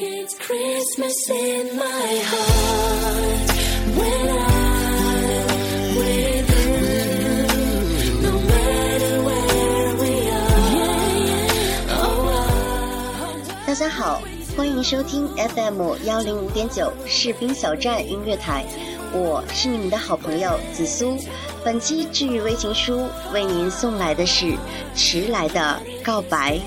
大家好，欢迎收听 FM 幺零五点九士兵小站音乐台。我是你们的好朋友紫苏，本期治愈微情书为您送来的是迟来的告白。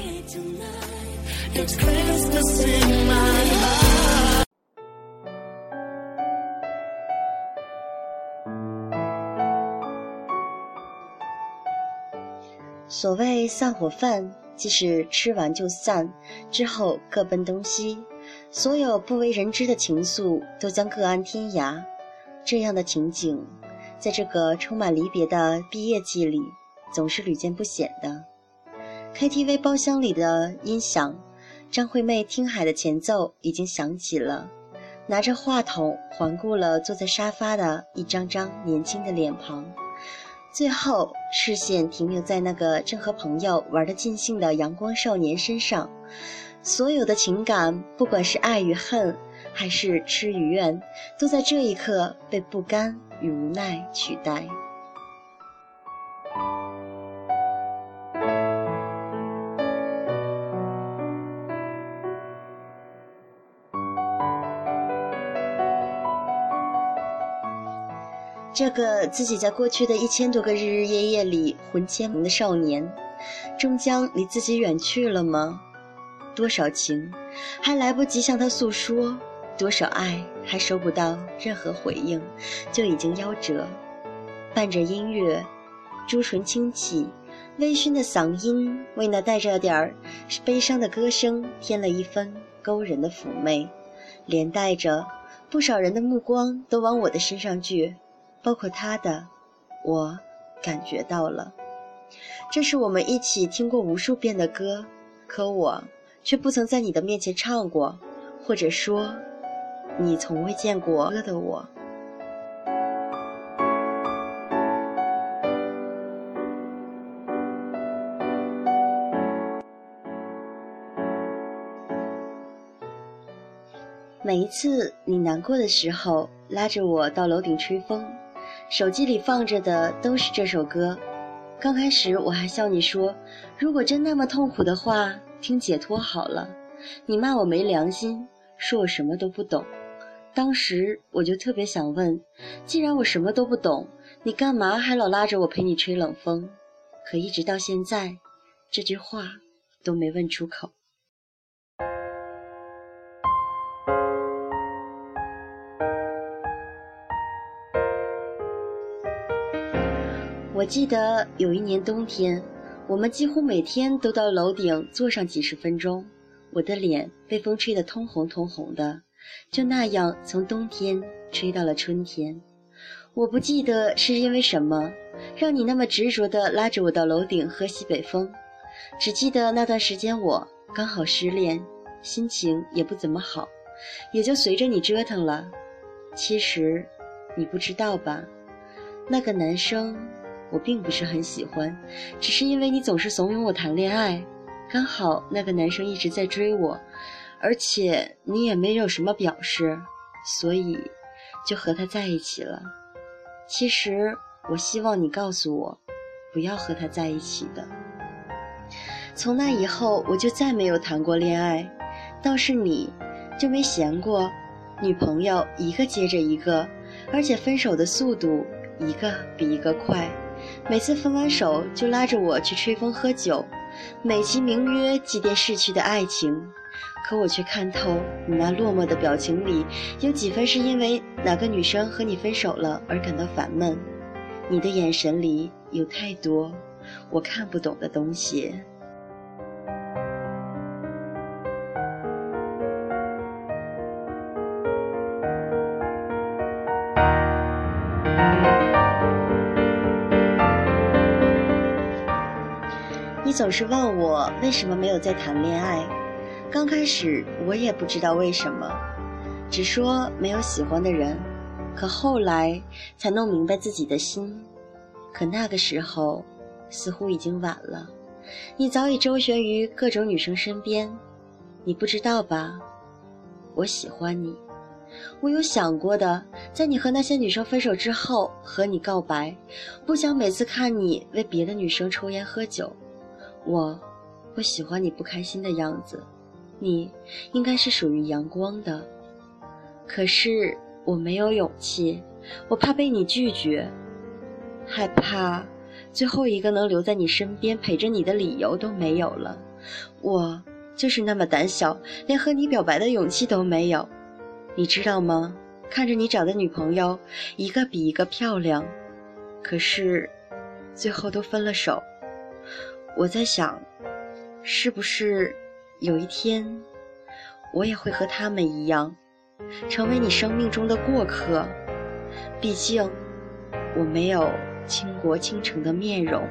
所谓散伙饭，即是吃完就散，之后各奔东西，所有不为人知的情愫都将各安天涯。这样的情景，在这个充满离别的毕业季里，总是屡见不鲜的。KTV 包厢里的音响，张惠妹《听海》的前奏已经响起了。拿着话筒环顾了坐在沙发的一张张年轻的脸庞，最后视线停留在那个正和朋友玩得尽兴的阳光少年身上。所有的情感，不管是爱与恨。还是痴与怨，都在这一刻被不甘与无奈取代。这个自己在过去的一千多个日日夜夜里魂牵梦的少年，终将离自己远去了吗？多少情，还来不及向他诉说。多少爱还收不到任何回应，就已经夭折。伴着音乐，朱唇轻启，微醺的嗓音为那带着点儿悲伤的歌声添了一分勾人的妩媚，连带着不少人的目光都往我的身上聚，包括他的。我感觉到了，这是我们一起听过无数遍的歌，可我却不曾在你的面前唱过，或者说。你从未见过歌的我，每一次你难过的时候，拉着我到楼顶吹风，手机里放着的都是这首歌。刚开始我还笑你说，如果真那么痛苦的话，听解脱好了。你骂我没良心，说我什么都不懂。当时我就特别想问，既然我什么都不懂，你干嘛还老拉着我陪你吹冷风？可一直到现在，这句话都没问出口。我记得有一年冬天，我们几乎每天都到楼顶坐上几十分钟，我的脸被风吹得通红通红的。就那样从冬天吹到了春天，我不记得是因为什么让你那么执着地拉着我到楼顶喝西北风，只记得那段时间我刚好失恋，心情也不怎么好，也就随着你折腾了。其实，你不知道吧？那个男生我并不是很喜欢，只是因为你总是怂恿我谈恋爱，刚好那个男生一直在追我。而且你也没有什么表示，所以就和他在一起了。其实我希望你告诉我，不要和他在一起的。从那以后，我就再没有谈过恋爱。倒是你，就没闲过，女朋友一个接着一个，而且分手的速度一个比一个快。每次分完手就拉着我去吹风喝酒，美其名曰祭奠逝去的爱情。可我却看透你那落寞的表情里，有几分是因为哪个女生和你分手了而感到烦闷。你的眼神里有太多我看不懂的东西。总是问我为什么没有在谈恋爱。刚开始我也不知道为什么，只说没有喜欢的人。可后来才弄明白自己的心。可那个时候，似乎已经晚了。你早已周旋于各种女生身边，你不知道吧？我喜欢你。我有想过的，在你和那些女生分手之后和你告白，不想每次看你为别的女生抽烟喝酒。我不喜欢你不开心的样子，你应该是属于阳光的。可是我没有勇气，我怕被你拒绝，害怕最后一个能留在你身边陪着你的理由都没有了。我就是那么胆小，连和你表白的勇气都没有。你知道吗？看着你找的女朋友一个比一个漂亮，可是最后都分了手。我在想，是不是有一天，我也会和他们一样，成为你生命中的过客？毕竟，我没有倾国倾城的面容。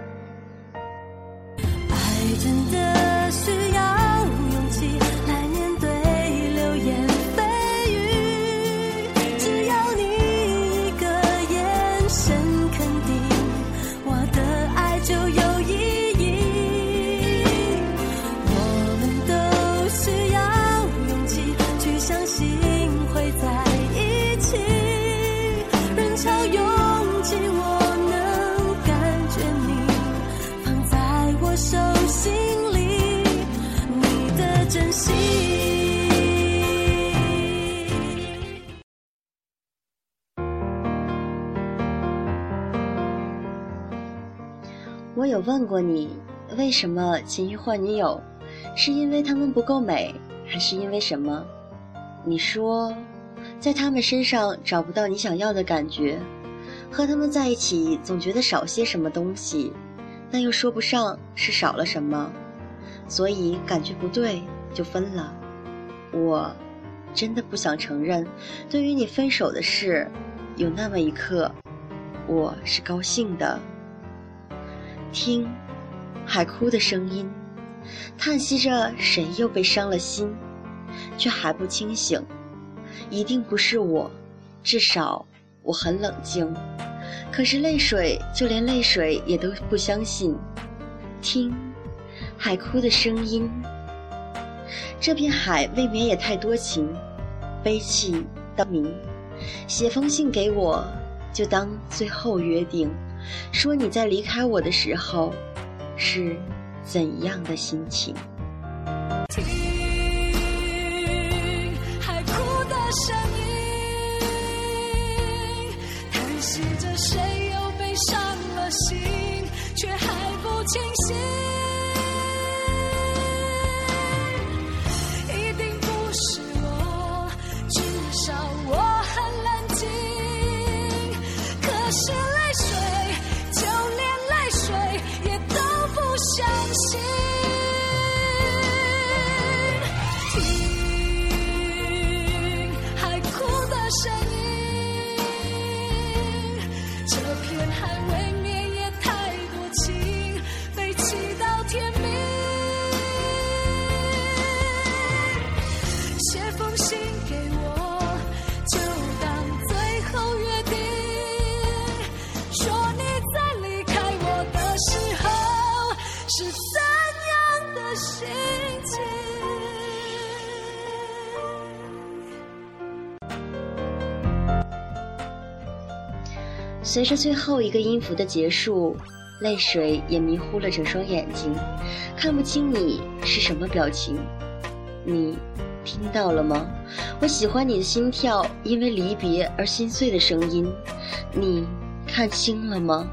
问过你，为什么勤于换女友，是因为她们不够美，还是因为什么？你说，在她们身上找不到你想要的感觉，和她们在一起总觉得少些什么东西，但又说不上是少了什么，所以感觉不对就分了。我真的不想承认，对于你分手的事，有那么一刻，我是高兴的。听，海哭的声音，叹息着谁又被伤了心，却还不清醒。一定不是我，至少我很冷静。可是泪水，就连泪水也都不相信。听，海哭的声音。这片海未免也太多情，悲泣当明。写封信给我，就当最后约定。说你在离开我的时候是怎样的心情？听海哭的声音，叹息着谁又被伤了心，却还不清醒。随着最后一个音符的结束，泪水也迷糊了整双眼睛，看不清你是什么表情。你听到了吗？我喜欢你的心跳，因为离别而心碎的声音。你看清了吗？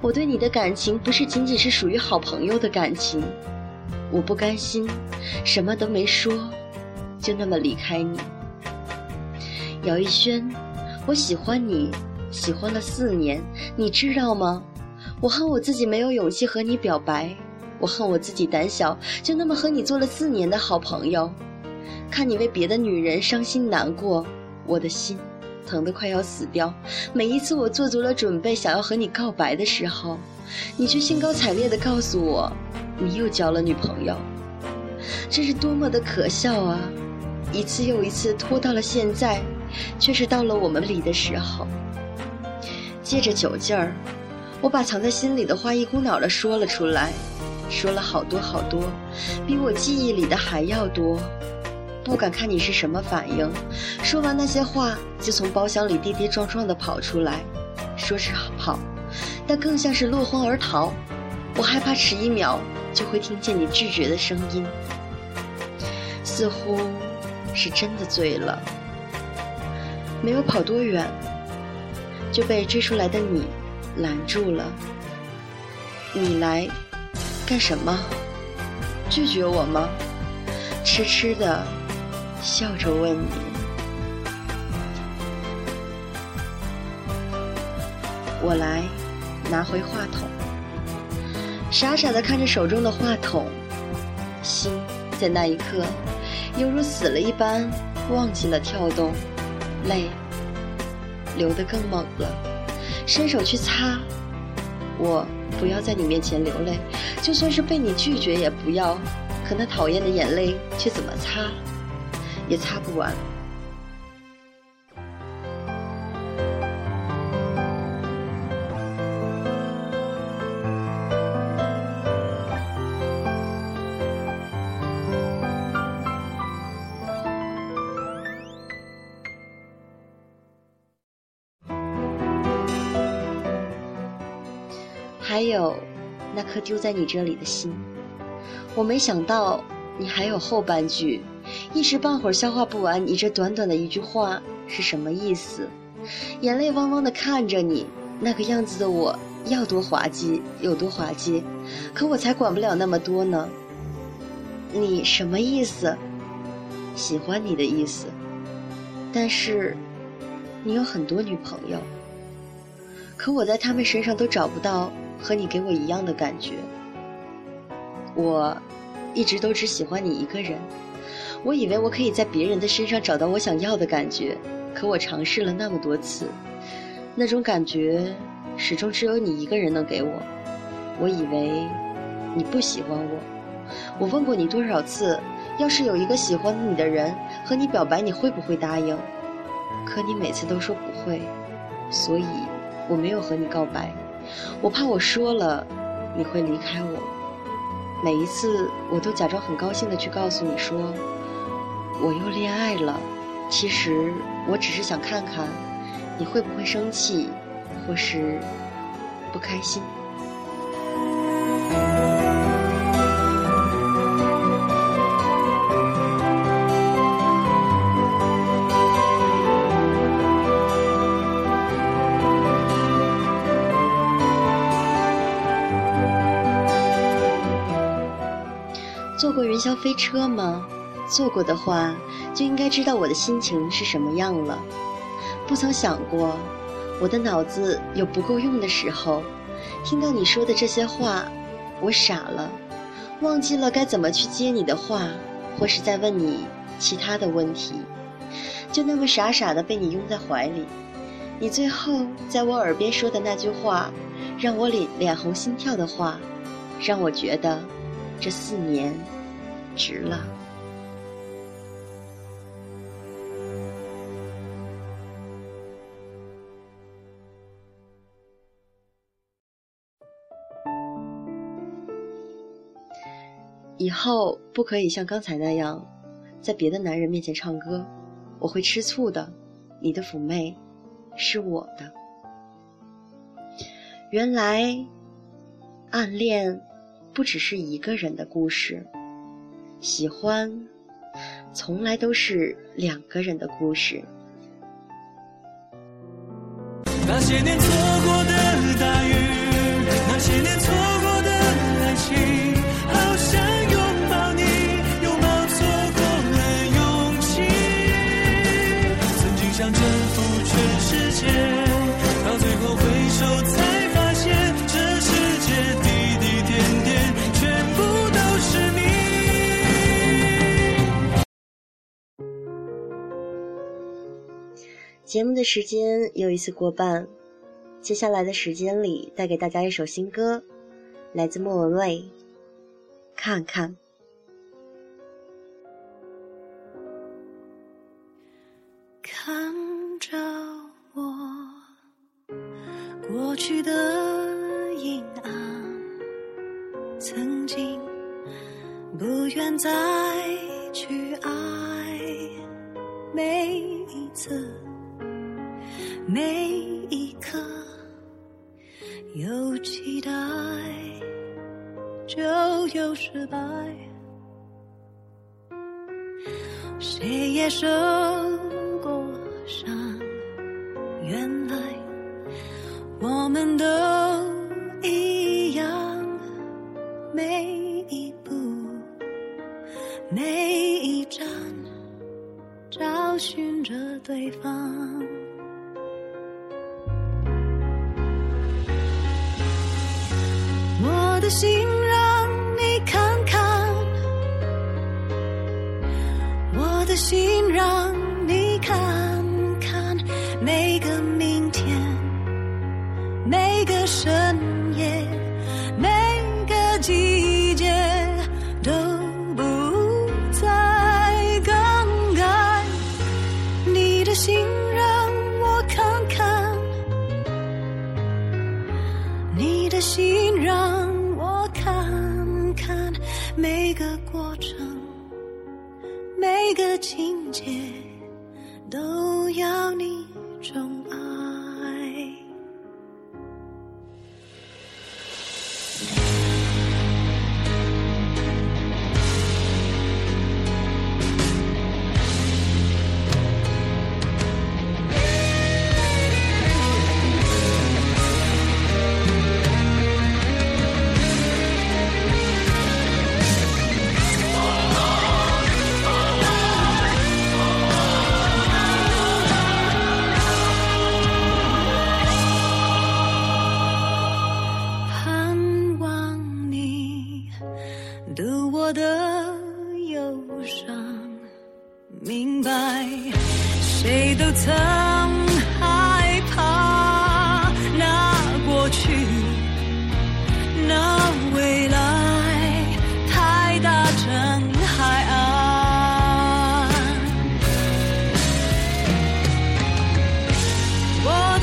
我对你的感情不是仅仅是属于好朋友的感情。我不甘心，什么都没说，就那么离开你。姚一轩，我喜欢你，喜欢了四年，你知道吗？我恨我自己没有勇气和你表白，我恨我自己胆小，就那么和你做了四年的好朋友。看你为别的女人伤心难过，我的心疼得快要死掉。每一次我做足了准备想要和你告白的时候，你却兴高采烈地告诉我，你又交了女朋友。这是多么的可笑啊！一次又一次拖到了现在，却是到了我们离的时候。借着酒劲儿，我把藏在心里的话一股脑的说了出来，说了好多好多，比我记忆里的还要多。不敢看你是什么反应。说完那些话，就从包厢里跌跌撞撞地跑出来，说是跑，但更像是落荒而逃。我害怕迟一秒就会听见你拒绝的声音，似乎是真的醉了。没有跑多远，就被追出来的你拦住了。你来干什么？拒绝我吗？痴痴的。笑着问你：“我来拿回话筒。”傻傻的看着手中的话筒，心在那一刻犹如死了一般，忘记了跳动，泪流得更猛了。伸手去擦，我不要在你面前流泪，就算是被你拒绝也不要。可那讨厌的眼泪却怎么擦？也擦不完。有那颗丢在你这里的心，我没想到你还有后半句。一时半会儿消化不完，你这短短的一句话是什么意思？眼泪汪汪的看着你那个样子的我，要多滑稽有多滑稽，可我才管不了那么多呢。你什么意思？喜欢你的意思。但是，你有很多女朋友，可我在他们身上都找不到和你给我一样的感觉。我一直都只喜欢你一个人。我以为我可以在别人的身上找到我想要的感觉，可我尝试了那么多次，那种感觉始终只有你一个人能给我。我以为你不喜欢我，我问过你多少次，要是有一个喜欢你的人和你表白，你会不会答应？可你每次都说不会，所以我没有和你告白，我怕我说了你会离开我。每一次我都假装很高兴的去告诉你说。我又恋爱了，其实我只是想看看你会不会生气，或是不开心。坐过云霄飞车吗？做过的话，就应该知道我的心情是什么样了。不曾想过，我的脑子有不够用的时候。听到你说的这些话，我傻了，忘记了该怎么去接你的话，或是再问你其他的问题。就那么傻傻的被你拥在怀里。你最后在我耳边说的那句话，让我脸脸红心跳的话，让我觉得这四年值了。以后不可以像刚才那样，在别的男人面前唱歌，我会吃醋的。你的妩媚，是我的。原来，暗恋不只是一个人的故事。喜欢从来都是两个人的故事。那些年错节目的时间又一次过半。接下来的时间里带给大家一首新歌来自莫文蔚。看看。我的心让你看看我的心让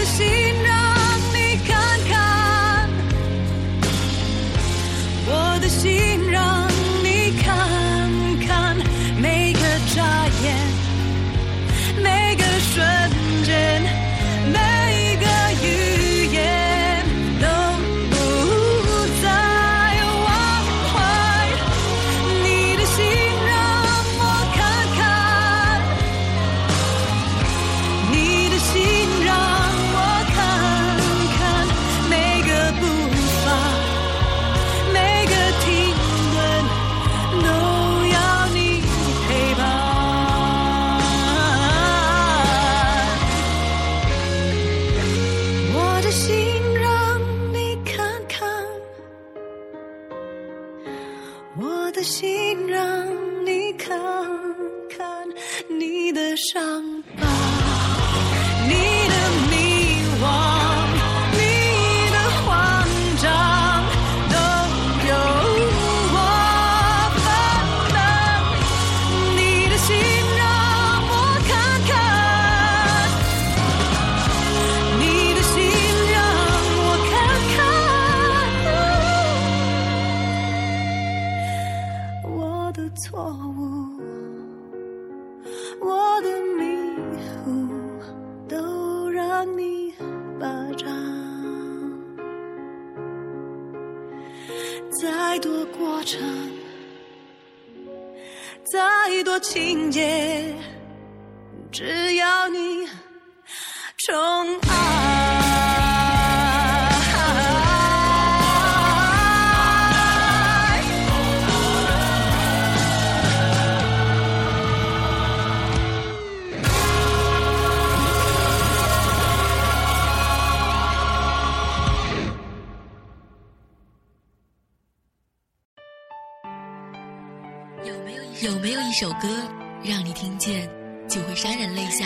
心。我的心让你看看你的伤宠爱。有没有有没有一首歌让你听见就会潸然泪下？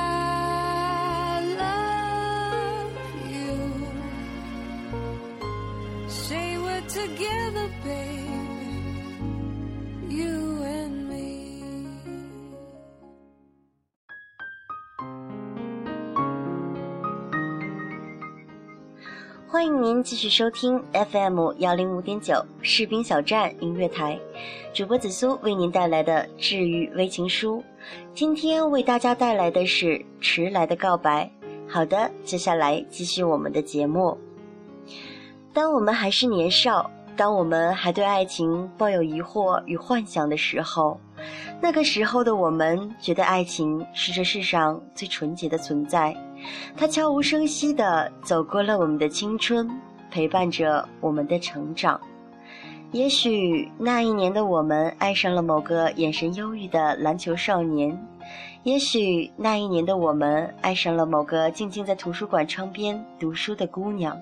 继续收听 FM 幺零五点九士兵小站音乐台，主播紫苏为您带来的治愈微情书。今天为大家带来的是迟来的告白。好的，接下来继续我们的节目。当我们还是年少，当我们还对爱情抱有疑惑与幻想的时候，那个时候的我们觉得爱情是这世上最纯洁的存在。它悄无声息地走过了我们的青春，陪伴着我们的成长。也许那一年的我们爱上了某个眼神忧郁的篮球少年，也许那一年的我们爱上了某个静静在图书馆窗边读书的姑娘。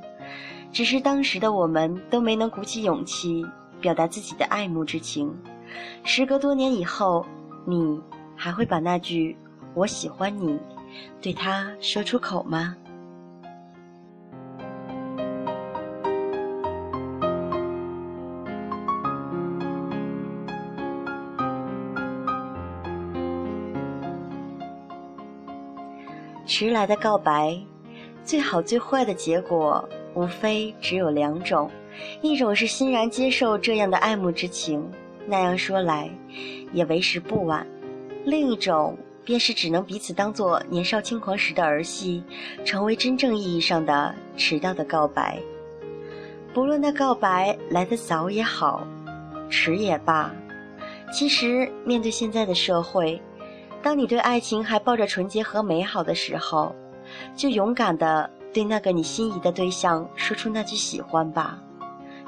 只是当时的我们都没能鼓起勇气表达自己的爱慕之情。时隔多年以后，你还会把那句“我喜欢你”对他说出口吗？迟来的告白，最好最坏的结果，无非只有两种：一种是欣然接受这样的爱慕之情，那样说来，也为时不晚；另一种便是只能彼此当作年少轻狂时的儿戏，成为真正意义上的迟到的告白。不论那告白来得早也好，迟也罢，其实面对现在的社会，当你对爱情还抱着纯洁和美好的时候，就勇敢的对那个你心仪的对象说出那句喜欢吧，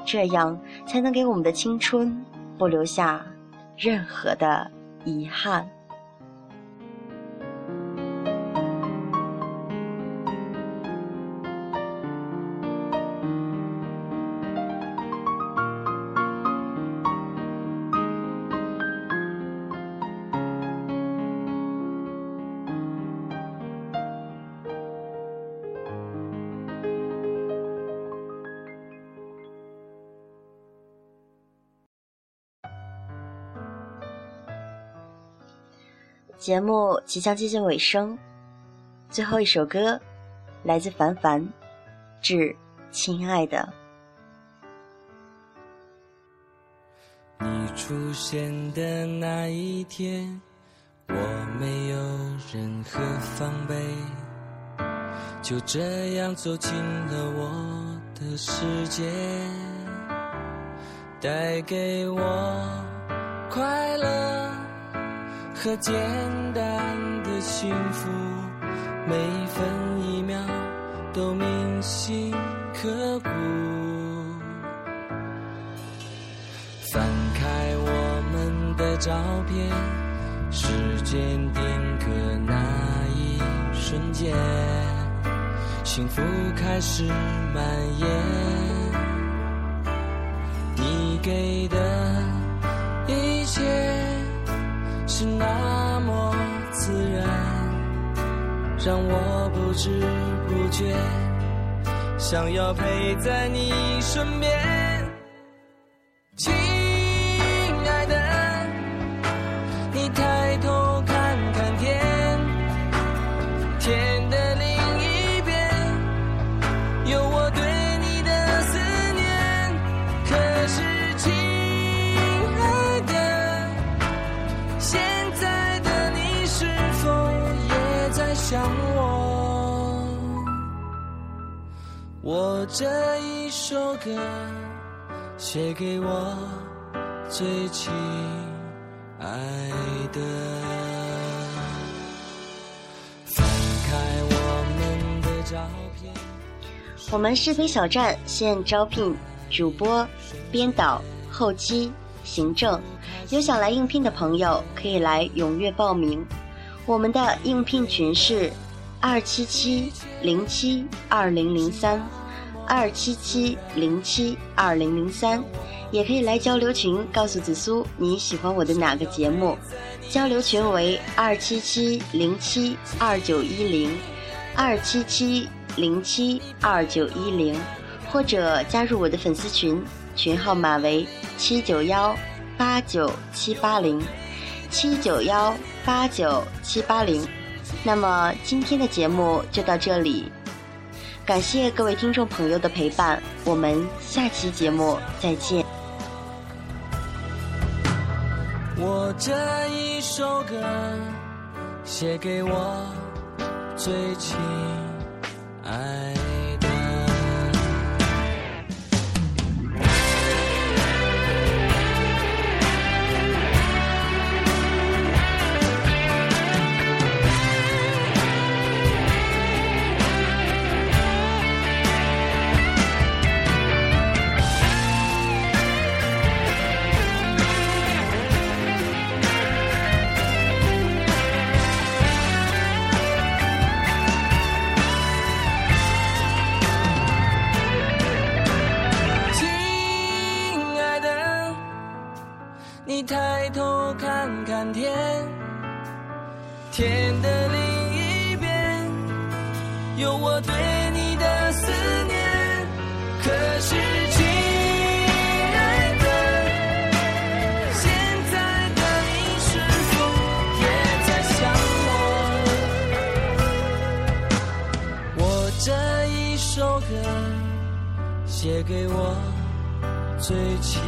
这样才能给我们的青春不留下任何的遗憾。节目即将接近尾声，最后一首歌来自凡凡，致亲爱的。你出现的那一天，我没有任何防备，就这样走进了我的世界，带给我快乐和简单的幸福，每一分一秒都铭心刻骨。翻开我们的照片，时间定格那一瞬间，幸福开始蔓延。你给的一切是那么自然，让我不知不觉想要陪在你身边。我。我这一首歌写给我最亲爱的。翻开我们的照片。我们视频小站现招聘主播、编导、后期、行政，有想来应聘的朋友可以来踊跃报名。我们的应聘群是二七七零七二零零三，二七七零七二零零三，也可以来交流群告诉紫苏你喜欢我的哪个节目。交流群为二七七零七二九一零，二七七零七二九一零，或者加入我的粉丝群，群号码为七九幺八九七八零，七九幺八九七八零。那么今天的节目就到这里，感谢各位听众朋友的陪伴，我们下期节目再见。我这一首歌写给我最亲天的另一边有我对你的思念。可是，亲爱的，现在的你是否也在想我？我这一首歌。写给我最亲。